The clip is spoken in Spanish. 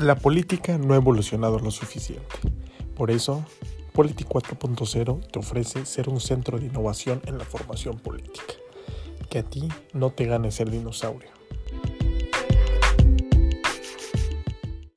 La política no ha evolucionado lo suficiente. Por eso, Politi 4.0 te ofrece ser un centro de innovación en la formación política. Que a ti no te gane ser dinosaurio.